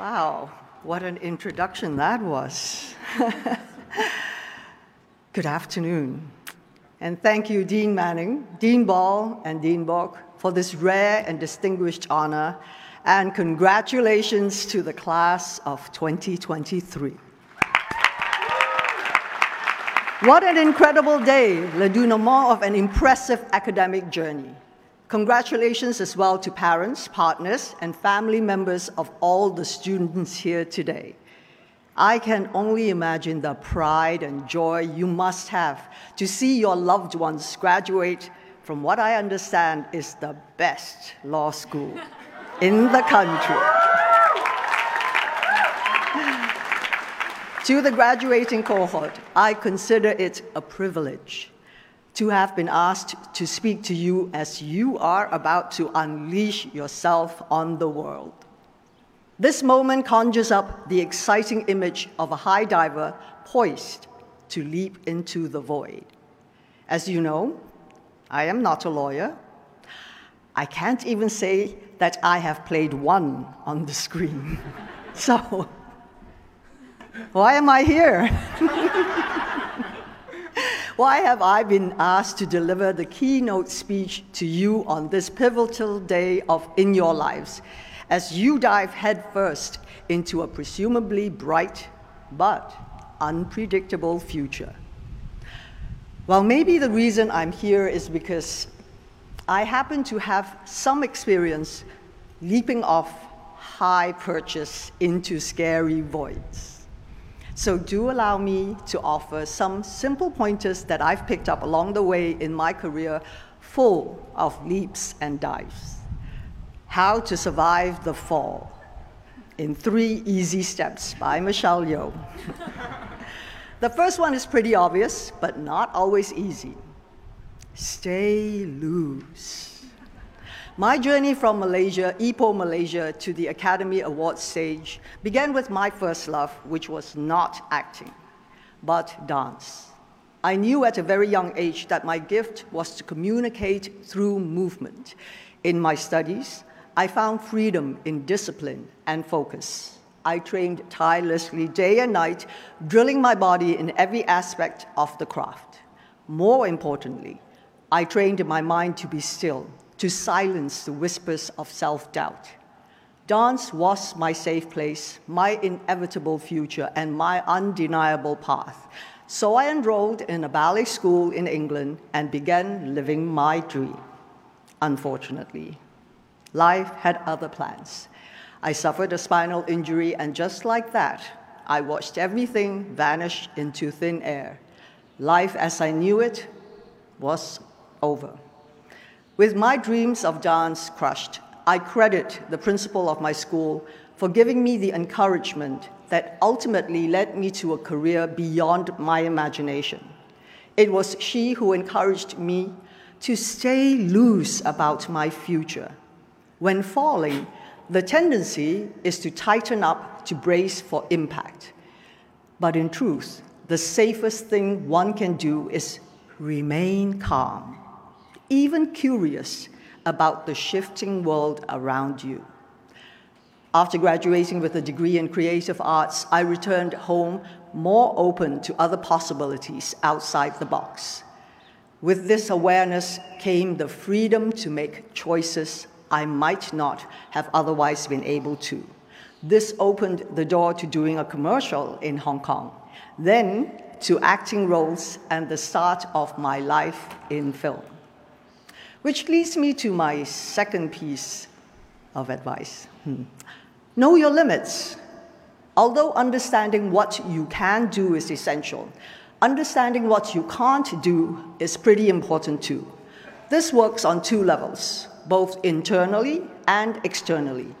Wow, what an introduction that was. Good afternoon. And thank you, Dean Manning, Dean Ball, and Dean Bock for this rare and distinguished honor. And congratulations to the class of 2023. What an incredible day, le dénouement of an impressive academic journey. Congratulations as well to parents, partners, and family members of all the students here today. I can only imagine the pride and joy you must have to see your loved ones graduate from what I understand is the best law school in the country. To the graduating cohort, I consider it a privilege to have been asked to speak to you as you are about to unleash yourself on the world. This moment conjures up the exciting image of a high diver poised to leap into the void. As you know, I am not a lawyer. I can't even say that I have played one on the screen. so, why am I here? Why have I been asked to deliver the keynote speech to you on this pivotal day of in your lives as you dive headfirst into a presumably bright but unpredictable future? Well, maybe the reason I'm here is because I happen to have some experience leaping off high perches into scary voids. So do allow me to offer some simple pointers that I've picked up along the way in my career full of leaps and dives. How to Survive the Fall in Three Easy Steps by Michelle Yeoh. the first one is pretty obvious, but not always easy. Stay loose. My journey from Malaysia, Ipoh, Malaysia, to the Academy Awards stage began with my first love, which was not acting, but dance. I knew at a very young age that my gift was to communicate through movement. In my studies, I found freedom in discipline and focus. I trained tirelessly day and night, drilling my body in every aspect of the craft. More importantly, I trained my mind to be still to silence the whispers of self doubt. Dance was my safe place, my inevitable future, and my undeniable path. So I enrolled in a ballet school in England and began living my dream. Unfortunately, life had other plans. I suffered a spinal injury, and just like that, I watched everything vanish into thin air. Life as I knew it was over. With my dreams of dance crushed, I credit the principal of my school for giving me the encouragement that ultimately led me to a career beyond my imagination. It was she who encouraged me to stay loose about my future. When falling, the tendency is to tighten up to brace for impact. But in truth, the safest thing one can do is remain calm even curious about the shifting world around you. After graduating with a degree in creative arts, I returned home more open to other possibilities outside the box. With this awareness came the freedom to make choices I might not have otherwise been able to. This opened the door to doing a commercial in Hong Kong, then to acting roles and the start of my life in film. Which leads me to my second piece of advice. Hmm. Know your limits. Although understanding what you can do is essential, understanding what you can't do is pretty important too. This works on two levels, both internally and externally.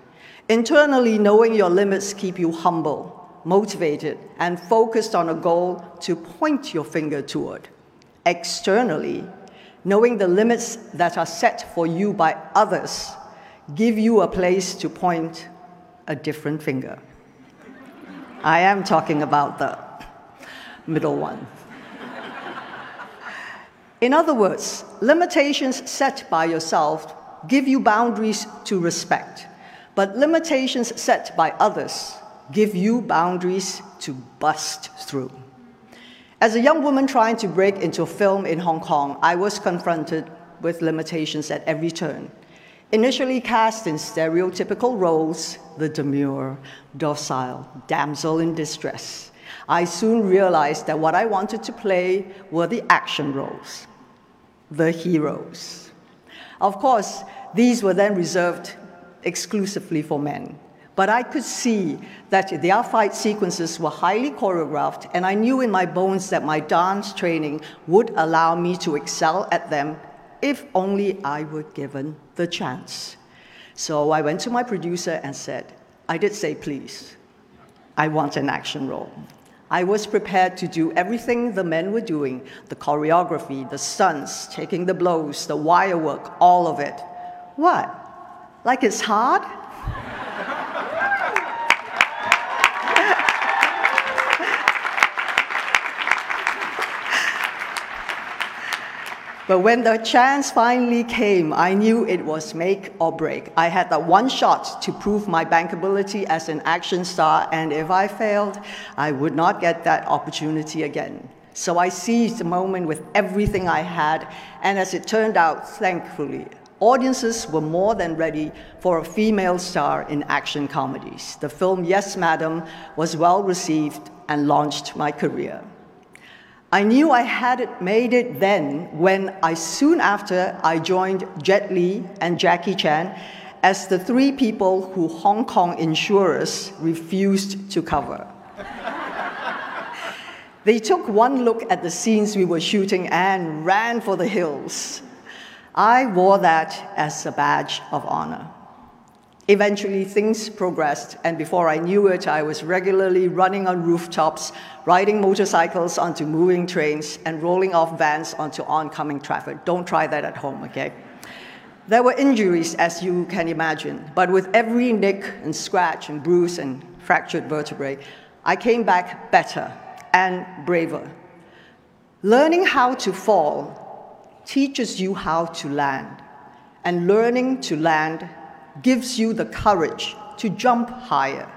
Internally, knowing your limits keep you humble, motivated, and focused on a goal to point your finger toward. Externally, knowing the limits that are set for you by others, give you a place to point a different finger. I am talking about the middle one. In other words, limitations set by yourself give you boundaries to respect. But limitations set by others give you boundaries to bust through. As a young woman trying to break into film in Hong Kong, I was confronted with limitations at every turn. Initially cast in stereotypical roles, the demure, docile, damsel in distress, I soon realized that what I wanted to play were the action roles, the heroes. Of course, these were then reserved exclusively for men. But I could see that their fight sequences were highly choreographed, and I knew in my bones that my dance training would allow me to excel at them if only I were given the chance. So I went to my producer and said, I did say, please, I want an action role. I was prepared to do everything the men were doing the choreography, the stunts, taking the blows, the wire work, all of it. What? Like it's hard? But when the chance finally came, I knew it was make or break. I had that one shot to prove my bankability as an action star, and if I failed, I would not get that opportunity again. So I seized the moment with everything I had, and as it turned out, thankfully, audiences were more than ready for a female star in action comedies. The film Yes, Madam was well received and launched my career. I knew I had it made it then when I soon after I joined Jet Li and Jackie Chan as the three people who Hong Kong insurers refused to cover. they took one look at the scenes we were shooting and ran for the hills. I wore that as a badge of honor. Eventually, things progressed, and before I knew it, I was regularly running on rooftops, riding motorcycles onto moving trains, and rolling off vans onto oncoming traffic. Don't try that at home, okay? There were injuries, as you can imagine, but with every nick and scratch and bruise and fractured vertebrae, I came back better and braver. Learning how to fall teaches you how to land, and learning to land gives you the courage to jump higher.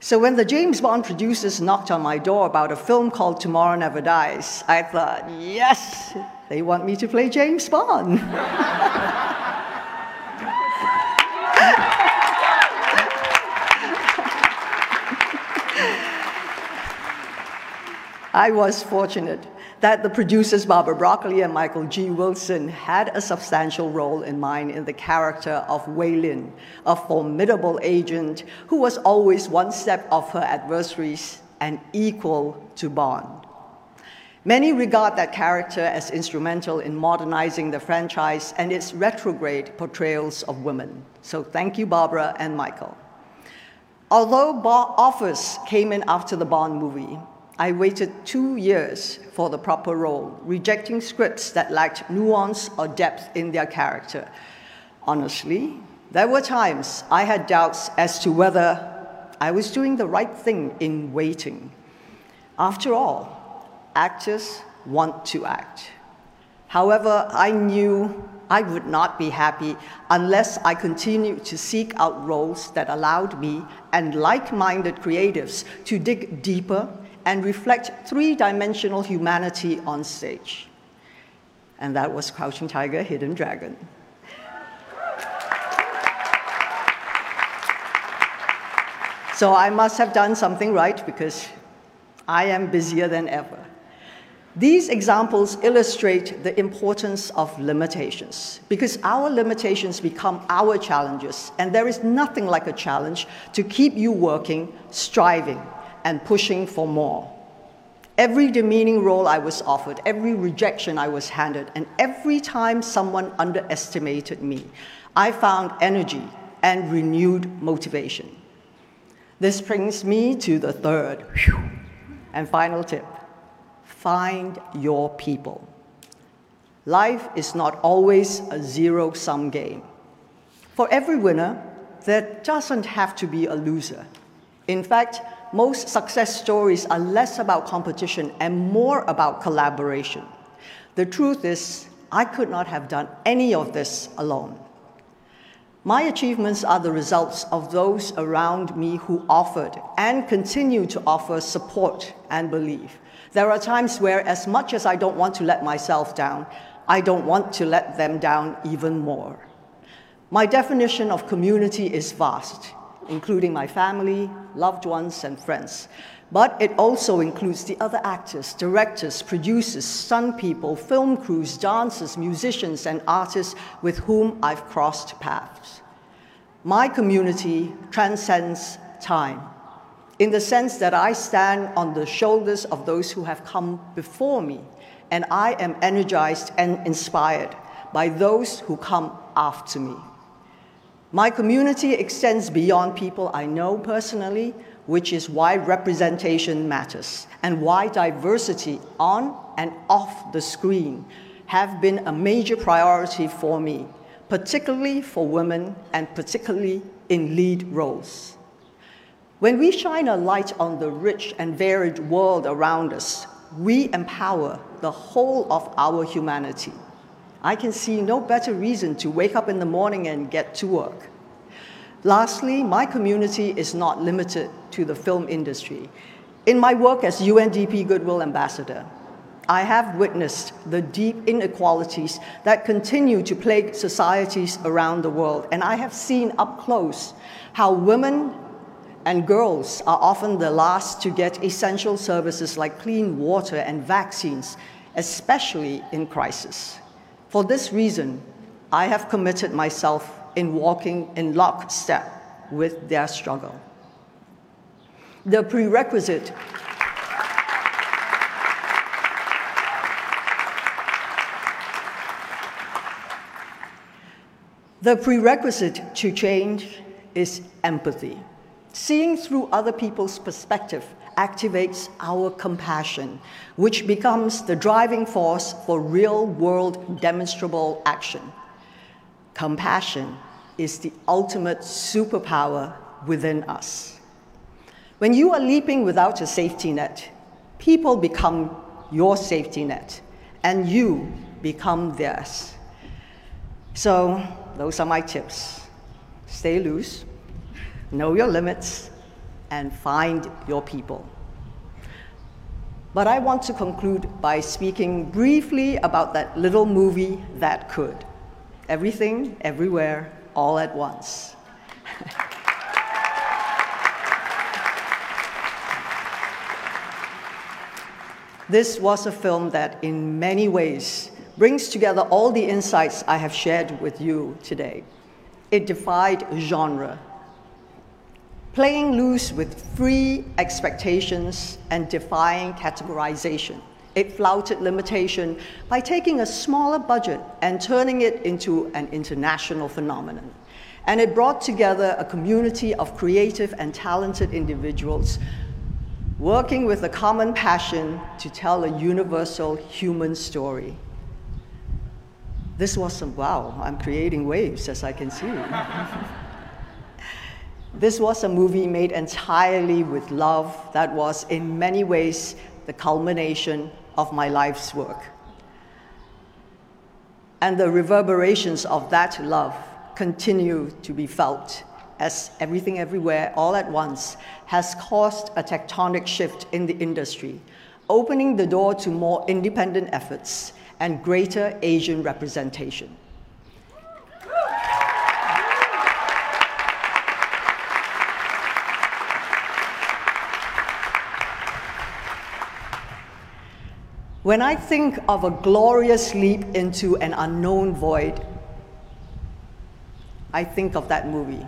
So when the James Bond producers knocked on my door about a film called Tomorrow Never Dies, I thought, yes, they want me to play James Bond. I was fortunate that the producers Barbara Broccoli and Michael G. Wilson had a substantial role in mind in the character of Wai Lin, a formidable agent who was always one step off her adversaries and equal to Bond. Many regard that character as instrumental in modernizing the franchise and its retrograde portrayals of women. So thank you, Barbara and Michael. Although offers came in after the Bond movie, I waited two years for the proper role, rejecting scripts that lacked nuance or depth in their character. Honestly, there were times I had doubts as to whether I was doing the right thing in waiting. After all, actors want to act. However, I knew I would not be happy unless I continued to seek out roles that allowed me and like minded creatives to dig deeper and reflect three-dimensional humanity on stage. And that was Crouching Tiger, Hidden Dragon. So I must have done something right because I am busier than ever. These examples illustrate the importance of limitations because our limitations become our challenges, and there is nothing like a challenge to keep you working, striving, and pushing for more. Every demeaning role I was offered, every rejection I was handed, and every time someone underestimated me, I found energy and renewed motivation. This brings me to the third and final tip find your people. Life is not always a zero sum game. For every winner, there doesn't have to be a loser. In fact, most success stories are less about competition and more about collaboration. The truth is, I could not have done any of this alone. My achievements are the results of those around me who offered and continue to offer support and belief. There are times where, as much as I don't want to let myself down, I don't want to let them down even more. My definition of community is vast, including my family, loved ones, and friends. But it also includes the other actors, directors, producers, stunt people, film crews, dancers, musicians, and artists with whom I've crossed paths. My community transcends time in the sense that I stand on the shoulders of those who have come before me, and I am energized and inspired by those who come after me. My community extends beyond people I know personally, which is why representation matters and why diversity on and off the screen have been a major priority for me, particularly for women and particularly in lead roles. When we shine a light on the rich and varied world around us, we empower the whole of our humanity. I can see no better reason to wake up in the morning and get to work. Lastly, my community is not limited to the film industry. In my work as UNDP Goodwill Ambassador, I have witnessed the deep inequalities that continue to plague societies around the world, and I have seen up close how women and girls are often the last to get essential services like clean water and vaccines, especially in crisis. For this reason, I have committed myself in walking in lockstep with their struggle. The prerequisite The prerequisite to change is empathy. Seeing through other people's perspective activates our compassion, which becomes the driving force for real world demonstrable action. Compassion is the ultimate superpower within us. When you are leaping without a safety net, people become your safety net, and you become theirs. So, those are my tips. Stay loose, know your limits, and find your people. But I want to conclude by speaking briefly about that little movie that could. Everything, everywhere, all at once. this was a film that, in many ways, brings together all the insights I have shared with you today. It defied genre, playing loose with free expectations and defying categorization. It flouted limitation by taking a smaller budget and turning it into an international phenomenon. And it brought together a community of creative and talented individuals working with a common passion to tell a universal human story. This was some, wow, I'm creating waves as I can see. This was a movie made entirely with love that was, in many ways, the culmination of my life's work. And the reverberations of that love continue to be felt as everything everywhere all at once has caused a tectonic shift in the industry, opening the door to more independent efforts and greater Asian representation. When I think of a glorious leap into an unknown void, I think of that movie.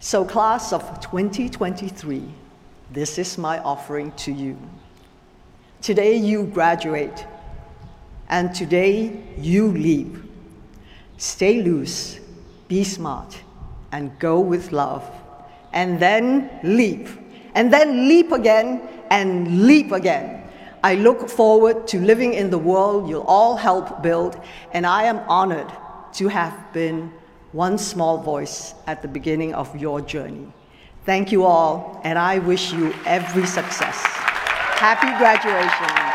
So, class of 2023, this is my offering to you. Today you graduate, and today you leap. Stay loose, be smart, and go with love. And then leap, and then leap again, and leap again I look forward to living in the world you'll all help build, and I am honored to have been one small voice at the beginning of your journey. Thank you all, and I wish you every success. Happy graduation.